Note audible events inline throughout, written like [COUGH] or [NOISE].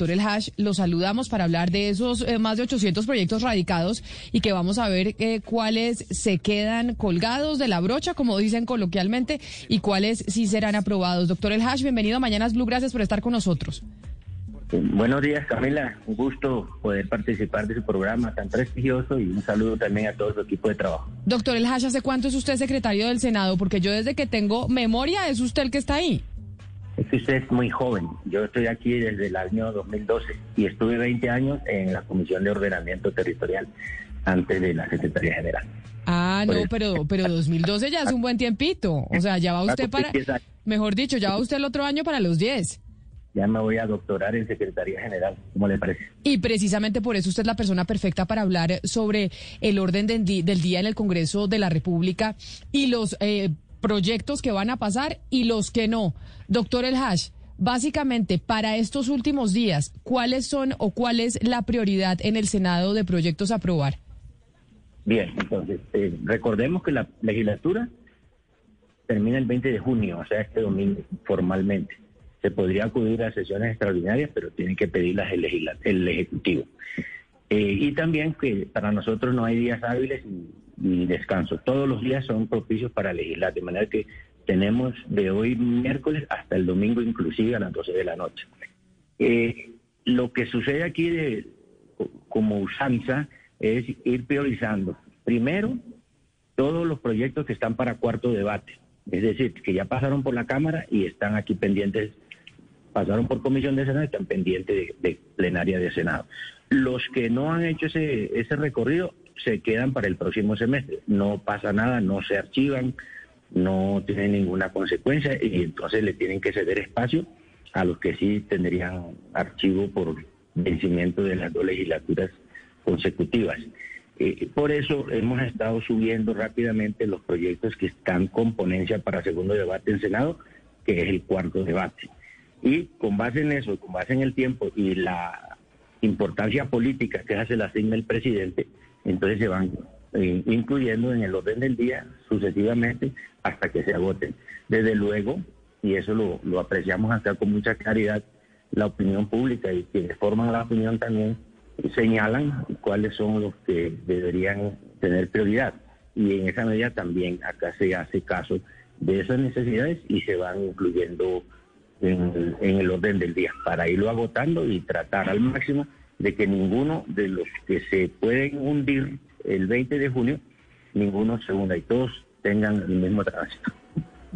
Doctor El Hash, lo saludamos para hablar de esos eh, más de 800 proyectos radicados y que vamos a ver eh, cuáles se quedan colgados de la brocha, como dicen coloquialmente, y cuáles sí serán aprobados. Doctor El Hash, bienvenido a Mañanas Blue, gracias por estar con nosotros. Buenos días, Camila. Un gusto poder participar de su programa tan prestigioso y un saludo también a todo su equipo de trabajo. Doctor El Hash, ¿hace cuánto es usted secretario del Senado? Porque yo desde que tengo memoria es usted el que está ahí. Es que usted es muy joven. Yo estoy aquí desde el año 2012 y estuve 20 años en la Comisión de Ordenamiento Territorial antes de la Secretaría General. Ah, no, pero, pero 2012 ya es un buen tiempito. O sea, ya va [LAUGHS] usted para, mejor dicho, ya va usted el otro año para los 10 ya me voy a doctorar en Secretaría General. ¿Cómo le parece? Y precisamente por eso usted es la persona perfecta para hablar sobre el orden del día en el Congreso de la República y los eh, proyectos que van a pasar y los que no. Doctor El Hash, básicamente para estos últimos días, ¿cuáles son o cuál es la prioridad en el Senado de proyectos a aprobar? Bien, entonces, eh, recordemos que la legislatura termina el 20 de junio, o sea, este domingo formalmente se podría acudir a sesiones extraordinarias, pero tienen que pedirlas el, el Ejecutivo. Eh, y también que para nosotros no hay días hábiles ni, descanso. Todos los días son propicios para legislar, de manera que tenemos de hoy miércoles hasta el domingo inclusive a las 12 de la noche. Eh, lo que sucede aquí de, como usanza es ir priorizando. Primero, todos los proyectos que están para cuarto debate, es decir, que ya pasaron por la Cámara y están aquí pendientes pasaron por comisión de Senado y están pendientes de, plenaria de Senado. Los que no han hecho ese, ese recorrido se quedan para el próximo semestre. No pasa nada, no se archivan, no tienen ninguna consecuencia y entonces le tienen que ceder espacio a los que sí tendrían archivo por vencimiento de las dos legislaturas consecutivas. Eh, por eso hemos estado subiendo rápidamente los proyectos que están con ponencia para segundo debate en Senado, que es el cuarto debate. Y con base en eso, con base en el tiempo y la importancia política que hace la asigna el presidente, entonces se van eh, incluyendo en el orden del día sucesivamente hasta que se agoten. Desde luego, y eso lo, lo apreciamos acá con mucha claridad, la opinión pública y quienes forman la opinión también señalan cuáles son los que deberían tener prioridad. Y en esa medida también acá se hace caso de esas necesidades y se van incluyendo en, el orden del día, para irlo agotando y tratar al máximo de que ninguno de los que se pueden hundir el 20 de junio, ninguno se hunda y todos tengan el mismo tránsito.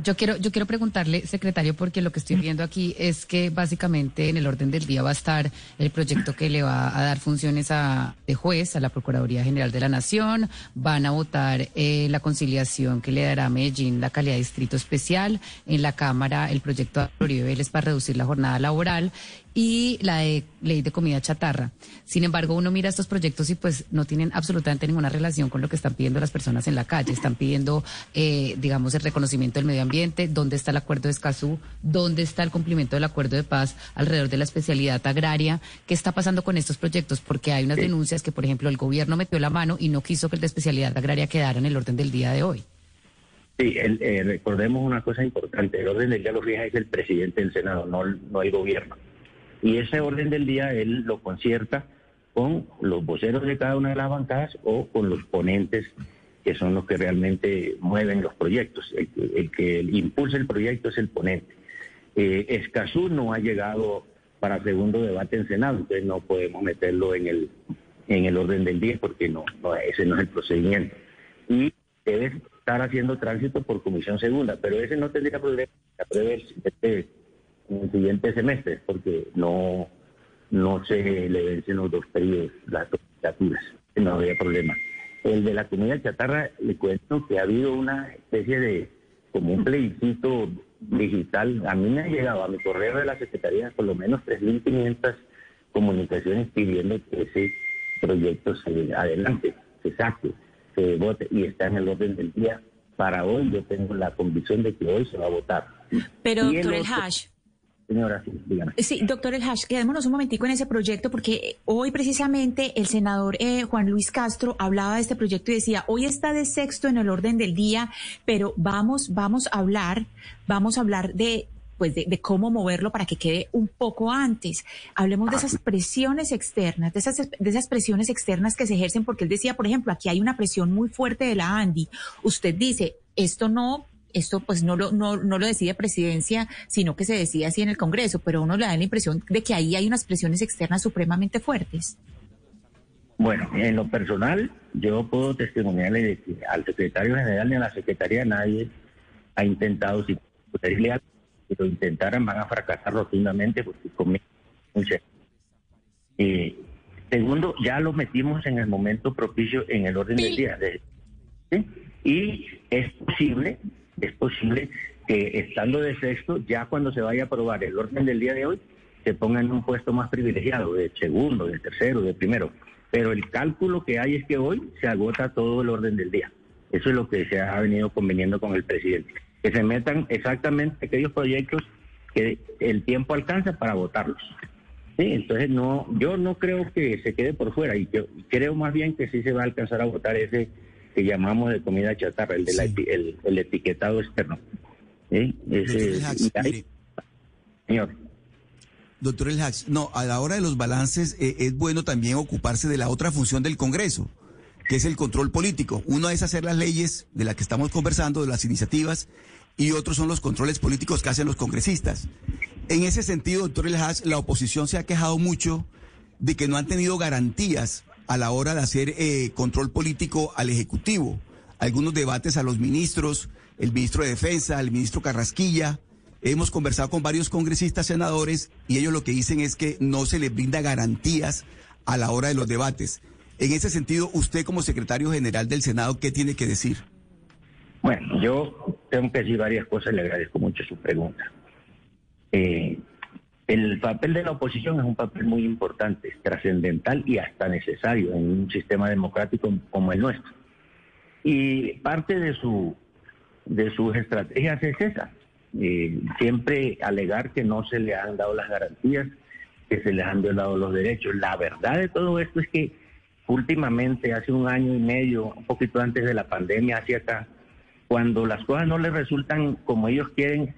Yo quiero, yo quiero preguntarle, secretario, porque lo que estoy viendo aquí es que básicamente en el orden del día va a estar el proyecto que le va a dar funciones a, de juez a la Procuraduría General de la Nación, van a votar eh, la conciliación que le dará a Medellín la calidad de distrito especial, en la Cámara el proyecto de Uribe Vélez para reducir la jornada laboral y la ley de comida chatarra. Sin embargo, uno mira estos proyectos y pues no tienen absolutamente ninguna relación con lo que están pidiendo las personas en la calle. Están pidiendo, eh, digamos, el reconocimiento del medio ambiente, dónde está el acuerdo de Escazú, dónde está el cumplimiento del acuerdo de paz alrededor de la especialidad agraria. ¿Qué está pasando con estos proyectos? Porque hay unas denuncias que, por ejemplo, el gobierno metió la mano y no quiso que el de especialidad agraria quedara en el orden del día de hoy. Sí, eh, recordemos una cosa importante, el orden del día lo fija es el presidente del Senado, no, no el gobierno. Y ese orden del día él lo concierta con los voceros de cada una de las bancadas o con los ponentes que son los que realmente mueven los proyectos. El, que impulsa el proyecto es el ponente. Eh, Escazú no ha llegado para segundo debate en Senado, entonces no podemos meterlo en el, en el orden del día porque no, ese no es el procedimiento. Y debe estar haciendo tránsito por comisión segunda, pero ese no tendría problema este, en el siguiente semestre, porque no, no se le vencen los dos periodos, las dos legislaturas, no había problema. El de la comida chatarra, le cuento que ha habido una especie de, como un plebiscito digital, a mí me ha llegado a mi correo de la Secretaría por lo menos 3.500 comunicaciones pidiendo que ese proyecto se adelante, se saque, se vote y está en el orden del día. Para hoy yo tengo la convicción de que hoy se va a votar. Pero, doctor El Hash, Señora, sí, dígame. Sí, doctor El Hash, quedémonos un momentico en ese proyecto porque hoy precisamente el senador eh, Juan Luis Castro hablaba de este proyecto y decía, hoy está de sexto en el orden del día, pero vamos, vamos a hablar, vamos a hablar de pues de, de, cómo moverlo para que quede un poco antes. Hablemos de esas presiones externas, de esas, de esas presiones externas que se ejercen, porque él decía, por ejemplo, aquí hay una presión muy fuerte de la ANDI. Usted dice, esto no esto pues no lo, no, no lo decide presidencia, sino que se decide así en el Congreso, pero uno le da la impresión de que ahí hay unas presiones externas supremamente fuertes. Bueno, en lo personal, yo puedo testimoniarle de que al secretario general ni a la secretaría nadie ha intentado, si lo intentaran, van a fracasar rotundamente porque conmigo eh, segundo, ya lo metimos en el momento propicio en el orden del día. ¿sí? Y es posible es posible que estando de sexto, ya cuando se vaya a aprobar el orden del día de hoy, se ponga en un puesto más privilegiado, de segundo, de tercero, de primero. Pero el cálculo que hay es que hoy se agota todo el orden del día. Eso es lo que se ha venido conveniendo con el presidente. Que se metan exactamente aquellos proyectos que el tiempo alcanza para votarlos. Entonces no, yo no creo que se quede por fuera y creo más bien que sí se va a alcanzar a votar ese que llamamos de comida chatarra, el, de el, etiquetado externo. señor. Doctor El Hax, no, a la hora de los balances eh, es bueno también ocuparse de la otra función del Congreso, que es el control político. Uno es hacer las leyes de las que estamos conversando, de las iniciativas, y otros son los controles políticos que hacen los congresistas. En ese sentido, doctor El Hax, la oposición se ha quejado mucho de que no han tenido garantías a la hora de hacer eh, control político al Ejecutivo. Algunos debates a los ministros, el ministro de Defensa, el ministro Carrasquilla. Hemos conversado con varios congresistas, senadores, y ellos lo que dicen es que no se les brinda garantías a la hora de los debates. En ese sentido, usted como secretario general del Senado, ¿qué tiene que decir? Bueno, yo tengo que decir varias cosas, le agradezco mucho su pregunta. Eh, el papel de la oposición es un papel muy importante, trascendental y hasta necesario en un sistema democrático como el nuestro. Y parte de su de sus estrategias es esa, eh, siempre alegar que no se le han dado las garantías, que se les han violado los derechos. La verdad de todo esto es que últimamente, hace un año y medio, un poquito antes de la pandemia hacia acá, cuando las cosas no les resultan como ellos quieren,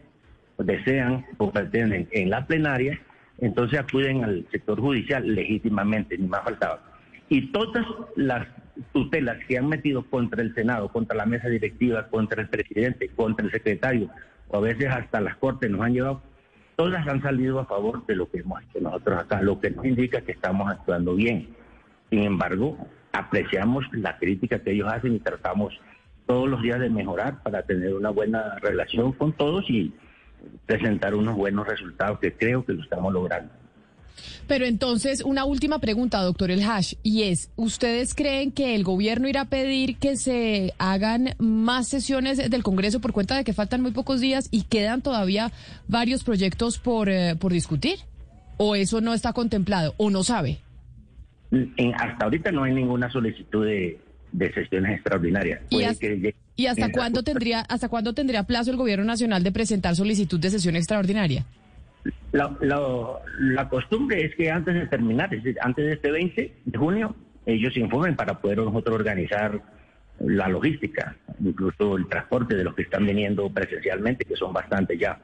desean o pretenden en la plenaria, entonces acuden al sector judicial legítimamente, ni más faltaba. Y todas las tutelas que han metido contra el Senado, contra la mesa directiva, contra el presidente, contra el secretario, o a veces hasta las cortes nos han llevado, todas han salido a favor de lo que hemos hecho nosotros acá, lo que nos indica que estamos actuando bien. Sin embargo, apreciamos la crítica que ellos hacen y tratamos todos los días de mejorar para tener una buena relación con todos y presentar unos buenos resultados que creo que lo estamos logrando. Pero entonces, una última pregunta, doctor El Hash, y es, ¿ustedes creen que el gobierno irá a pedir que se hagan más sesiones del Congreso por cuenta de que faltan muy pocos días y quedan todavía varios proyectos por, eh, por discutir? ¿O eso no está contemplado o no sabe? hasta ahorita no hay ninguna solicitud de, sesiones extraordinarias. ¿Y hasta cuándo tendría hasta cuándo tendría plazo el gobierno nacional de presentar solicitud de sesión extraordinaria? La, costumbre es que antes de terminar, es decir, antes de este 20 de junio, ellos informen para poder nosotros organizar la logística, incluso el transporte de los que están viniendo presencialmente, que son bastantes ya.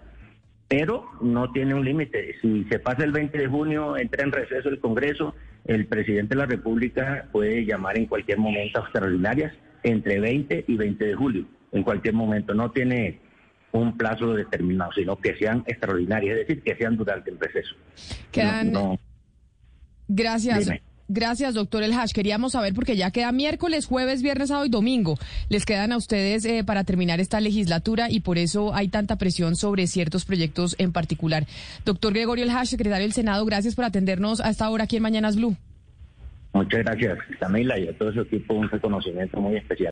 Pero no tiene un límite. Si se pasa el 20 de junio, entra en receso el Congreso, el presidente de la República puede llamar en cualquier momento a extraordinarias entre 20 y 20 de julio, en cualquier momento. No tiene un plazo determinado, sino que sean extraordinarias, es decir, que sean durante el receso. Quedan... Gracias. Gracias, doctor El Hash. Queríamos saber, porque ya queda miércoles, jueves, viernes, sábado y domingo. Les quedan a ustedes eh, para terminar esta legislatura y por eso hay tanta presión sobre ciertos proyectos en particular. Doctor Gregorio El Hash, secretario del Senado, gracias por atendernos a esta hora aquí en Mañanas Blue. Muchas gracias, Camila, y a todo su equipo un reconocimiento muy especial.